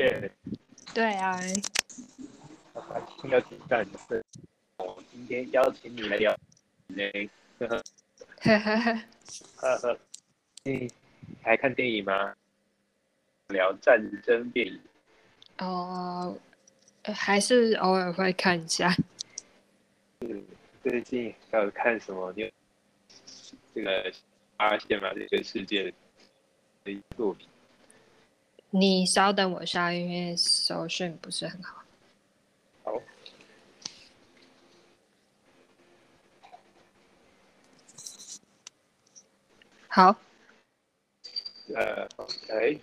耶，对啊，开心要听到你的，我今天邀请你来聊，嘞，呵呵呵呵呵，呵呵，你还看电影吗？聊战争电影，哦，呃还是偶尔会看一下。嗯，最近还有看什么？你有这个发现吗？这个世界的作品？你稍等我一下，因为手讯不是很好。好，好，呃，OK，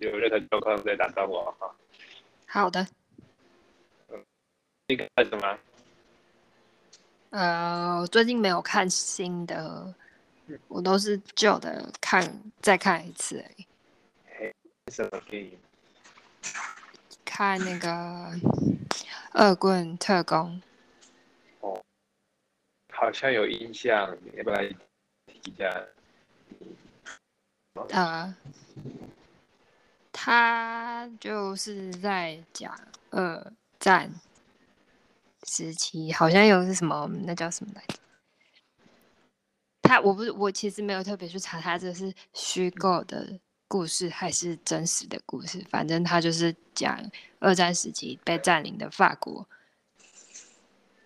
有任何状况再打断我哈。好的。那个看什么？呃，我最近没有看新的，我都是旧的看，再看一次而已。什么电影？看那个《恶棍特工》，好像有印象，你要不要来提一下？呃，他就是在讲二战时期，好像有是什么，那叫什么来着？他我不是我其实没有特别去查，他这是虚构的故事还是真实的故事？反正他就是讲二战时期被占领的法国。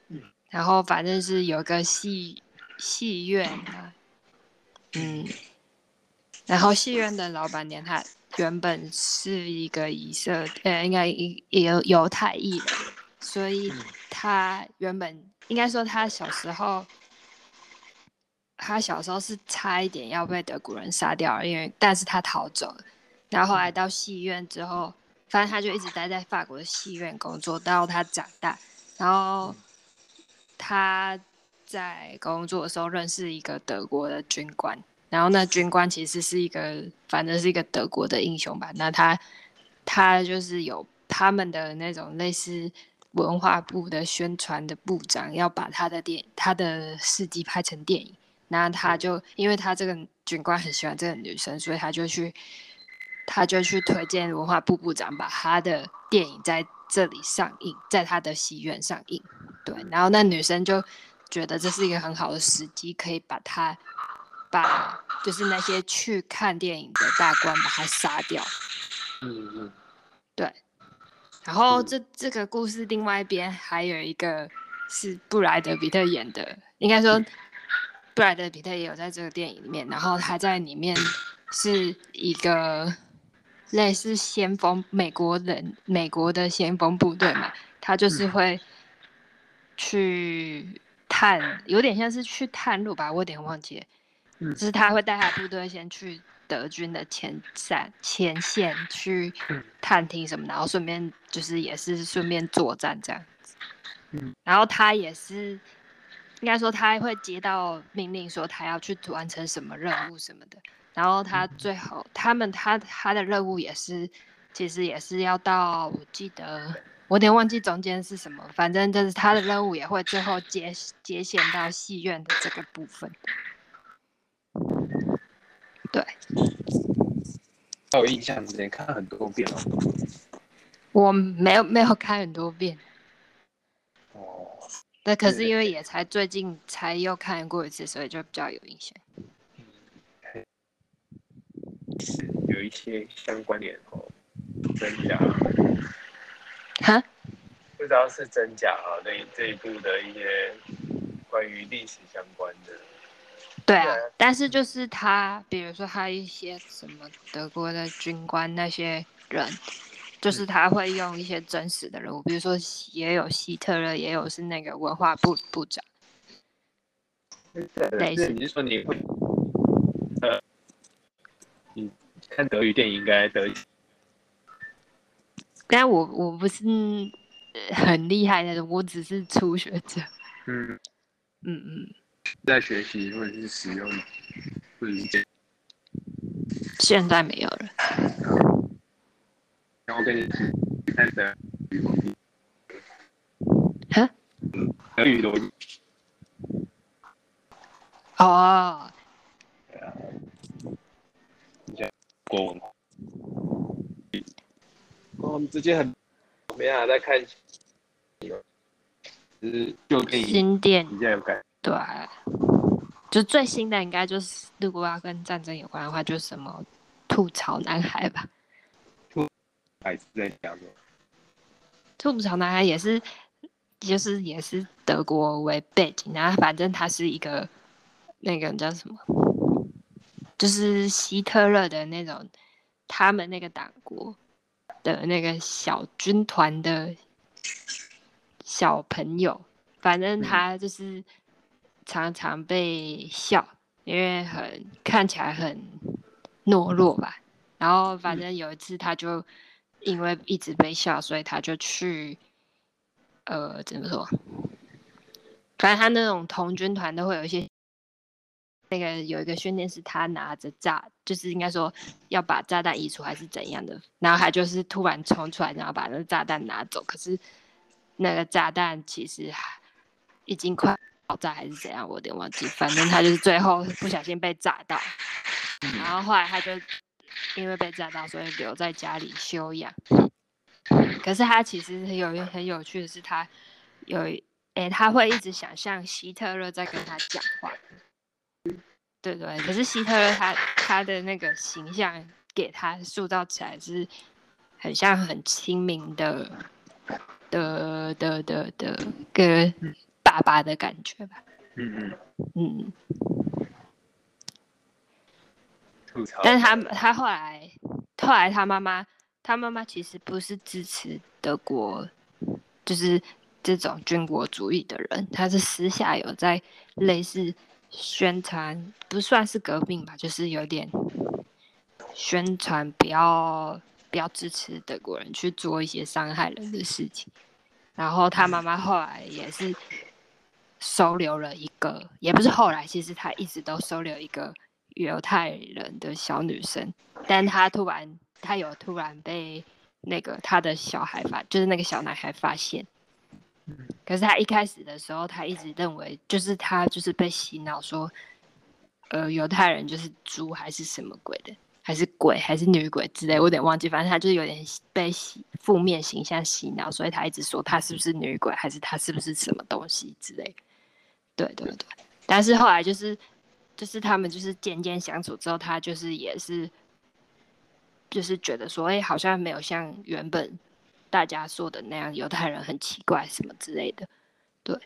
嗯然后反正是有个戏戏院啊，嗯，然后戏院的老板娘她原本是一个以色呃，应该一犹犹太裔人，所以她原本应该说她小时候，她小时候是差一点要被德国人杀掉了，因为但是他逃走了，然后后来到戏院之后，反正他就一直待在法国的戏院工作，到他长大，然后他在工作的时候认识一个德国的军官，然后那军官其实是一个，反正是一个德国的英雄吧。那他他就是有他们的那种类似文化部的宣传的部长，要把他的电他的事迹拍成电影。那他就因为他这个军官很喜欢这个女生，所以他就去他就去推荐文化部部长把他的电影在这里上映，在他的戏院上映。对，然后那女生就觉得这是一个很好的时机，可以把他把就是那些去看电影的大官把他杀掉。嗯嗯，对，然后嗯这这个故事另外一边还有一个是布莱德比特演的，应该说布莱德比特也有在这个电影里面，然后他在里面是一个类似先锋美国人美国的先锋部队嘛，他就是会去探，有点像是去探路吧，我有点忘记就是他会带他部队先去德军的前线前线去嗯探听什么，然后顺便就是也是顺便作战这样子。嗯，然后他也是应该说他会接到命令说他要去完成什么任务什么的，然后他最后他们他他的任务也是其实也是要到我记得我有点忘记中间是什么，反正就是他的任务也会最后接接线到戏院的这个部分。对还有印象之前看很多遍了。我没有没有看很多遍，哦，但可是因为也才最近才又看过一次，所以就比较有印象。是有一些相关联哦，真假哈，不知道是真假啊。那这一部的一些关于历史相关的，对啊对啊，但是就是他，比如说他一些什么德国的军官那些人，就是他会用一些真实的人物，比如说也有希特勒，也有是那个文化部部长。类似你是说你会呃，你看德语电影应该德语但我我不是呃很厉害那种，我只是初学者。嗯嗯嗯，在学习或者是使用或者是现在没有了。然后跟你看德语逻辑，哈？德语逻辑，哦，对啊，你讲国文化，哦，你最近很没办法再看，就是就可以新电比较有感。对，就最新的应该就是如果要跟战争有关的话，就什么吐槽男孩吧。还是在讲什么？吐槽男孩也是，就是也是德国为背景，然后反正他是一个那个叫什么，就是希特勒的那种，他们那个党国的那个小军团的小朋友，反正他就是常常被笑，因为很看起来很懦弱吧。然后反正有一次他就因为一直被笑，所以他就去呃怎么说？反正他那种童军团都会有一些。那个有一个训练是他拿着炸，就是应该说要把炸弹移除还是怎样的，然后他就是突然冲出来，然后把那个炸弹拿走。可是那个炸弹其实已经快爆炸还是怎样，我有点忘记。反正他就是最后不小心被炸到，然后后来他就因为被炸到，所以留在家里休养。可是他其实很有很有趣的是，他有诶，他会一直想象希特勒在跟他讲话。对对，可是希特勒他他的那个形象给他塑造起来是很像很亲民的的的的的个爸爸的感觉吧。嗯嗯嗯，吐槽。但是他他后来后来他妈妈他妈妈其实不是支持德国，就是这种军国主义的人，他是私下有在类似。宣传不算是革命吧，就是有点宣传，不要不要支持德国人去做一些伤害人的事情。然后他妈妈后来也是收留了一个，也不是后来，其实他一直都收留一个犹太人的小女生，但她突然她有突然被那个她的小孩发，就是那个小男孩发现。可是他一开始的时候，他一直认为就是他就是被洗脑说，呃，犹太人就是猪还是什么鬼的，还是鬼还是女鬼之类，我有点忘记。反正他就是有点被洗负面形象洗脑，所以他一直说他是不是女鬼，还是他是不是什么东西之类。对对对。但是后来就是就是他们就是渐渐相处之后，他就是也是就是觉得说，哎，好像没有像原本。大家说的那样，犹太人很奇怪什么之类的，对。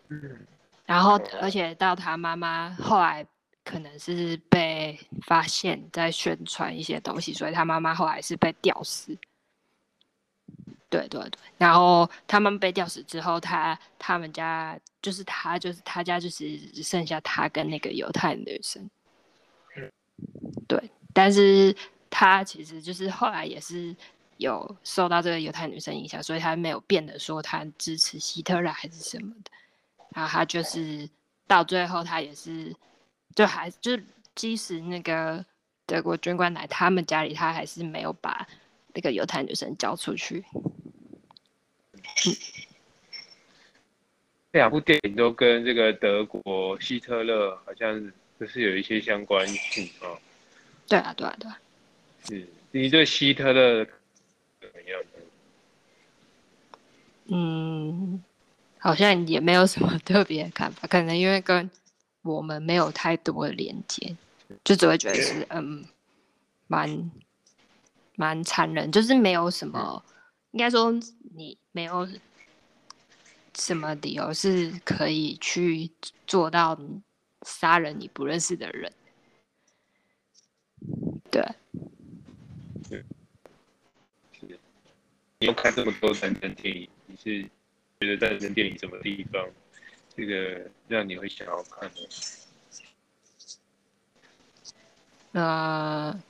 然后，而且到他妈妈后来可能是被发现，在宣传一些东西，所以他妈妈后来是被吊死。对对对。然后他们被吊死之后，他他们家就是他就是他家就是只剩下他跟那个犹太女生。对，但是他其实就是后来也是。有受到这个犹太女生影响，所以他没有变得说他支持希特勒还是什么的。然后他就是到最后，他也是就还就即使那个德国军官来他们家里，他还是没有把那个犹太女生交出去。这两部电影都跟这个德国希特勒好像就是有一些相关性哦。对啊，对啊，对啊。是你对希特勒怎么样？嗯，好像也没有什么特别的看法，可能因为跟我们没有太多的连接，就只会觉得是嗯，蛮蛮残忍，就是没有什么，应该说你没有什么理由是可以去做到杀人你不认识的人，对。你又看这么多战争电影，你是觉得战争电影什么地方，这个让你会想要看的？呃，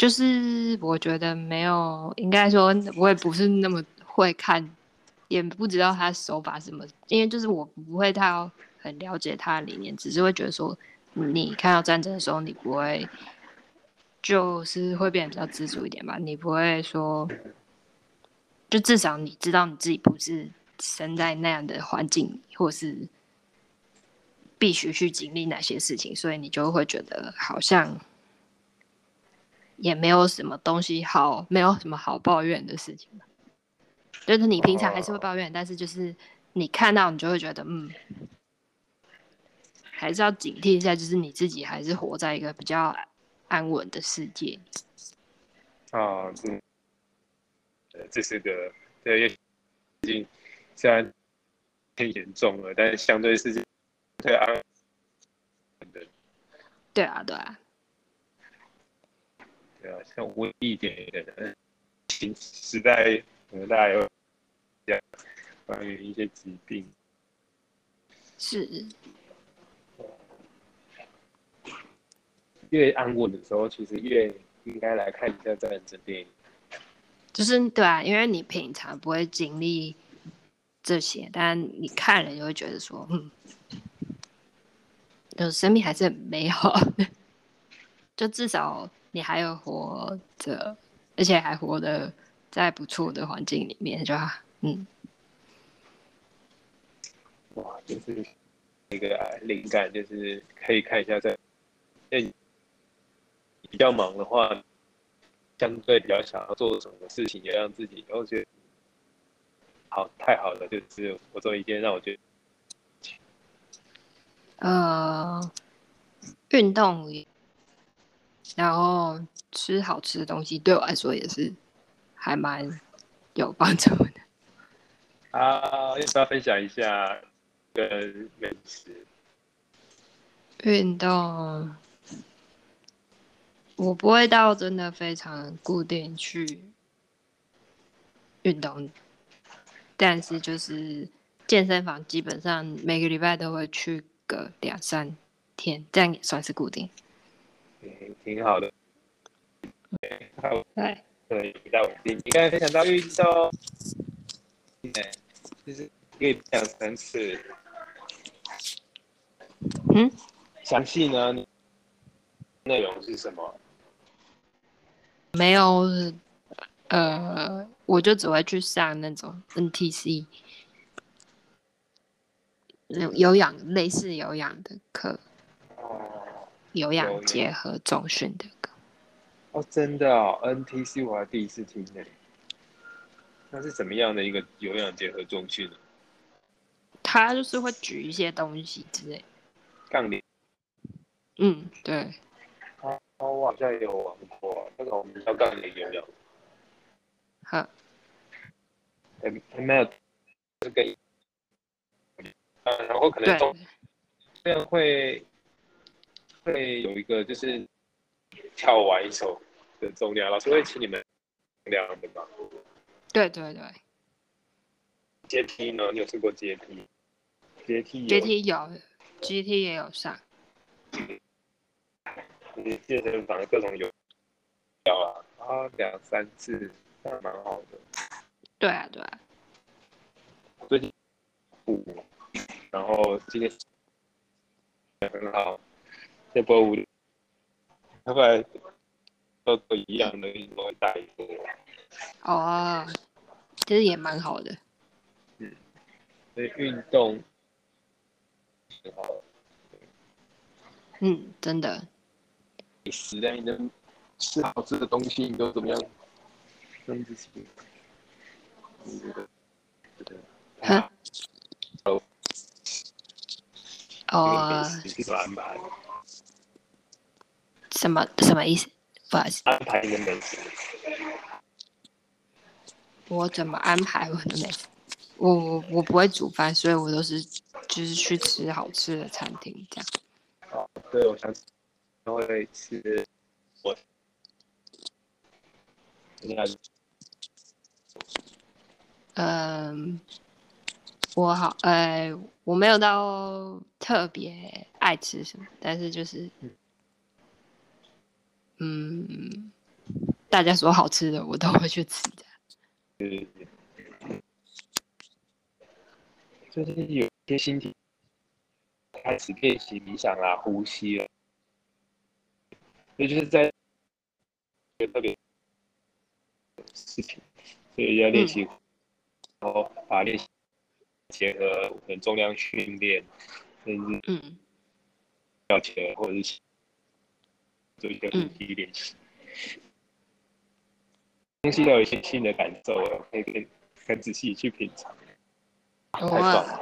就是我觉得没有，应该说我也不是那么会看，也不知道他手法什么，因为就是我不会太很了解他的理念，只是会觉得说，你看到战争的时候，你不会，就是会变得比较知足一点吧，你不会说。就至少你知道你自己不是生在那样的环境，或是必须去经历哪些事情，所以你就会觉得好像也没有什么东西好，没有什么好抱怨的事情吧。就是你平常还是会抱怨，但是就是你看到你就会觉得，嗯，还是要警惕一下，就是你自己还是活在一个比较安稳的世界。啊，这，这是个对，毕竟虽然偏严重了，但是相对是对安的。对啊，对啊。对啊，像瘟疫点的，新时代可能大家有讲关于一些疾病，是越安稳的时候，其实越应该来看一下战争电影。就是对啊，因为你平常不会经历这些，但你看了就会觉得说，嗯，就生命还是很美好，就至少。你还有活着，而且还活得在不错的环境里面，就嗯，哇，就是一个灵感，就是可以看一下，在比较忙的话，相对比较想要做什么事情，也让自己，然后觉得好，太好了，就是我做一件让我觉得，呃，运动。然后吃好吃的东西，对我来说也是还蛮有帮助的。啊，要不要分享一下跟美食？运动，我不会到真的非常固定去运动，但是就是健身房基本上每个礼拜都会去个两三天，这样也算是固定。挺挺好的，对，好，对，比较稳定。你刚才分享到运动，对，就是可以讲三次。嗯，详细呢？内容是什么？没有，呃，我就只会去上那种 NTC，有有氧类似有氧的课。有氧结合中训的歌哦，真的哦，NTC 我还第一次听呢。那是怎么样的一个有氧结合中训呢？他就是会举一些东西之类。杠铃。嗯，对。哦，我好像有玩过，那个我们叫杠铃有氧。好。还还没有这个。嗯，然后可能中这样会。会有一个就是跳完一首的重量，老师会请你们量的吗？对对对。阶梯呢？你有试过阶梯？阶梯阶梯有，阶梯也有上。你健身房各种有，有啊，啊两三次，还蛮好的。对啊对啊。最近五，然后今天很好。这波五，他后来都都一样的，运动带一波。哦，其实也蛮好的。嗯，所以运动挺好。嗯，真的。你食量，你能吃好吃的东西，你都怎么样？让自己，你觉得？哈？哦。哦。什么什么意思？不好意思。安排你的美食。我怎么安排我的美食？我我我不会煮饭，所以我都是就是去吃好吃的餐厅这样。哦，对，我想都会吃我。嗯，我好，呃，我没有到特别爱吃什么，但是就是。嗯，大家说好吃的，我都会去吃的。嗯，就是有些心体开始练习冥想啦、呼吸了，所以就是在特别事情，所以要练习，然后把练习结合可能重量训练，甚至嗯，跳起来或者是。做一个呼吸练习，东西都有一些新的感受了，可以更很仔细去品尝，太棒，了。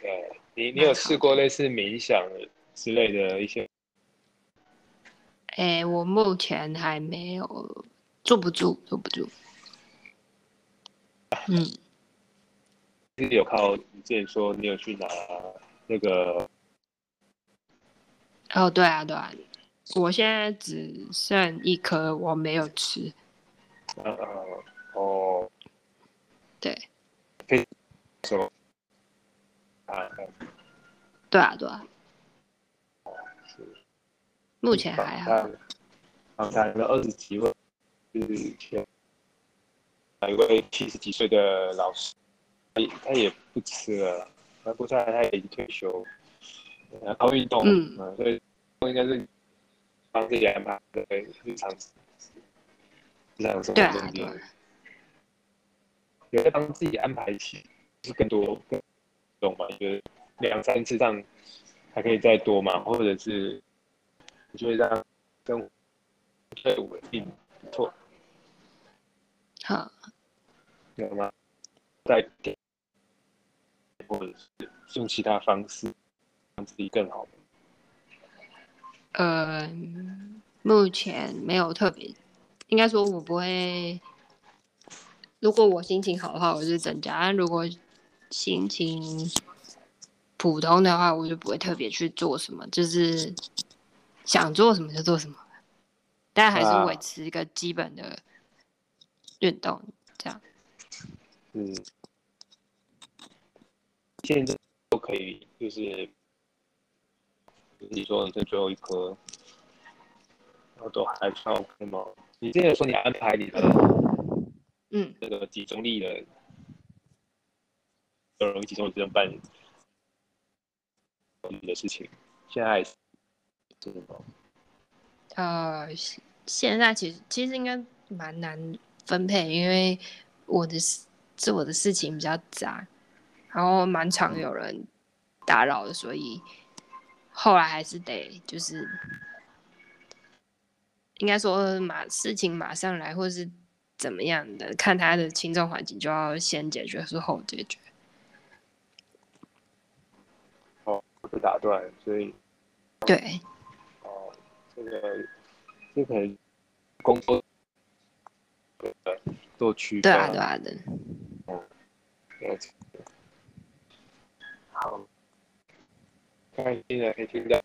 对你，你有试过类似冥想之类的一些？哎，我目前还没有坐不住，坐不住。嗯，是有靠你之前说你有去拿那个哦，对啊，对啊，我现在只剩一颗我没有吃。呃呃哦对，什么啊？对啊，对啊，目前还好。访谈了二十几位，就是前一位七十几岁的老师，他也他也不吃了，他不在，他也已经退休，然后运动，嗯嗯，所以应该是帮自己安排的日常日常生对啊，活中对啊间，，有在帮自己安排起，就是更多更懂吗？就是两三次这样还可以再多嘛，或者是你觉得这样生活最稳定不错，好，有吗？再点或者是用其他方式让自己更好。呃，目前没有特别，应该说我不会。如果我心情好的话，我就增加；但如果心情普通的话，我就不会特别去做什么，就是想做什么就做什么，但还是啊维持一个基本的运动，这样。嗯，现在都可以，就是你说你这最后一颗，然后都还算 OK 吗？你之前说你安排你的嗯，这个集中力的，有容易集中力这办你的事情，现在还是是吗？呃，现现在其实其实应该蛮难分配，因为我的事做的事情比较杂，然后蛮常有人打扰的，所以后来还是得就是应该说马事情马上来，或是怎么样的，看他的轻重缓急，就要先解决，是后解决。哦，被打断，所以对，哦，这个这可能工作呃做区对啊，对啊的。了解。好，开心的可以听到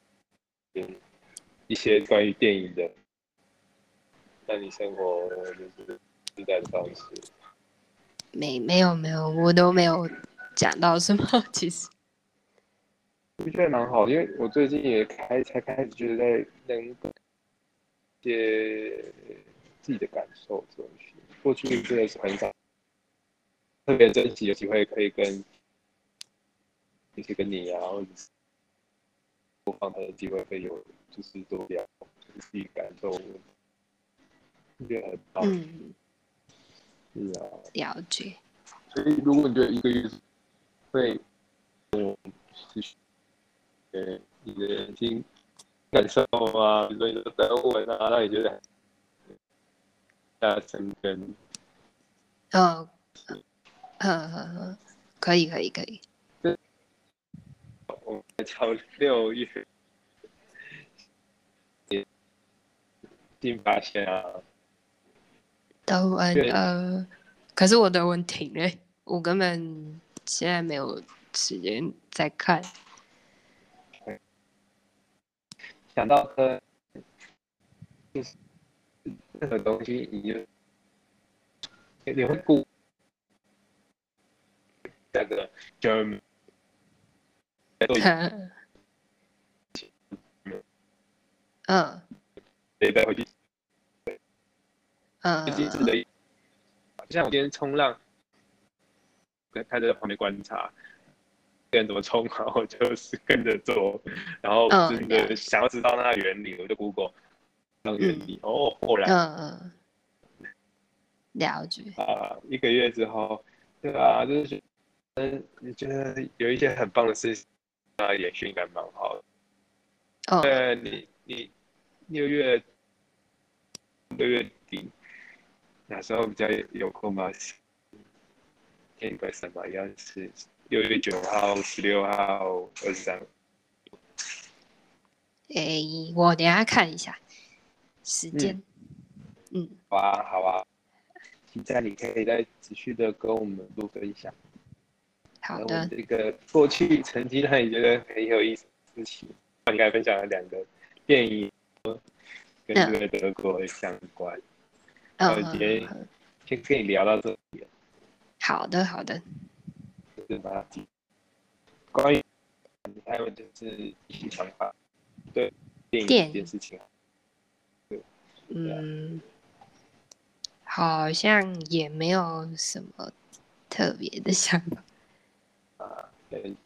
嗯一些关于电影的，那你生活就是自在的方式。没没有没有，我都没有讲到什么，其实。我觉得蛮好，因为我最近也开才开始就是在能一些自己的感受这种东西，过去真的是很少特别珍惜有机会可以跟一起跟你啊，或者是播放他的机会，会有就是多聊自己感受，我觉得很棒。嗯，是啊，了解。所以如果你觉得一个月会，嗯，持续，呃，你的眼睛感受啊，比如说你的德文啊，让你觉得大家生根，嗯，嗯嗯嗯，可以可以可以。我们朝六月新发现啊，德文对呃，可是我的文停了，我根本现在没有时间再看。想到科，就是任何东西，你就你会顾那个 German 都已经嗯。得带回去嗯。最近是的，像我今天冲浪，跟他在旁边观察，别人怎么冲然后就是跟着做，然后嗯真的想要知道那个原理，我就 Google 那原理，哦，果然嗯嗯，了解。啊，一个月之后，对啊，就是觉得嗯，你觉得有一些很棒的事情啊，也是应该蛮好的。哦，呃，你你六月六月底哪时候比较有空吗？天个什么样是六月九号、十六号、二十三？哎，我等下看一下时间。嗯，好啊，好啊。期待你可以再持续的跟我们多分享。好的。这个过去曾经让你觉得很有意思的事情，刚才分享了两个电影，跟这个德国相关。嗯。今天先跟你聊到这里。好的，好的。就是把关于还有就是一些想法。对电影这件事情，对，嗯，好像也没有什么特别的想法啊，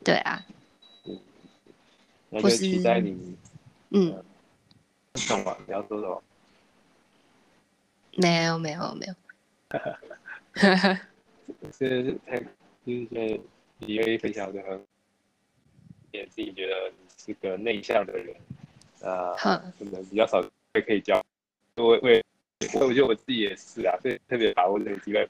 对，啊，嗯，那就期待你，嗯，什么？你要说什么？没有，没有，没有，哈哈哈哈哈，是太就是你愿意分享的很，也自己觉得你是个内向的人。啊，可能比较少会可以教，我为，我我觉得我自己也是啊，所以特别把握这个机会。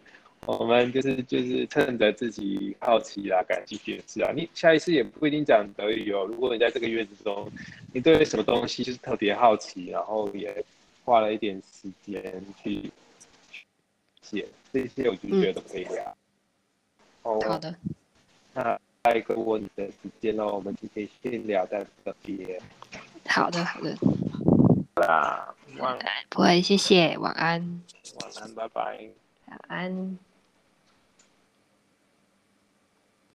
我们就是就是趁着自己好奇啊、感兴趣的事啊，你下一次也不一定讲德语哦。如果你在这个月之中，你对什么东西就是特别好奇，然后也花了一点时间去写这些，我就觉得可以聊。哦，好的。那下一个问的时间呢，我们今天先聊到这边。好的，好的。啦，晚安。不会，谢谢，晚安。晚安，拜拜。晚安。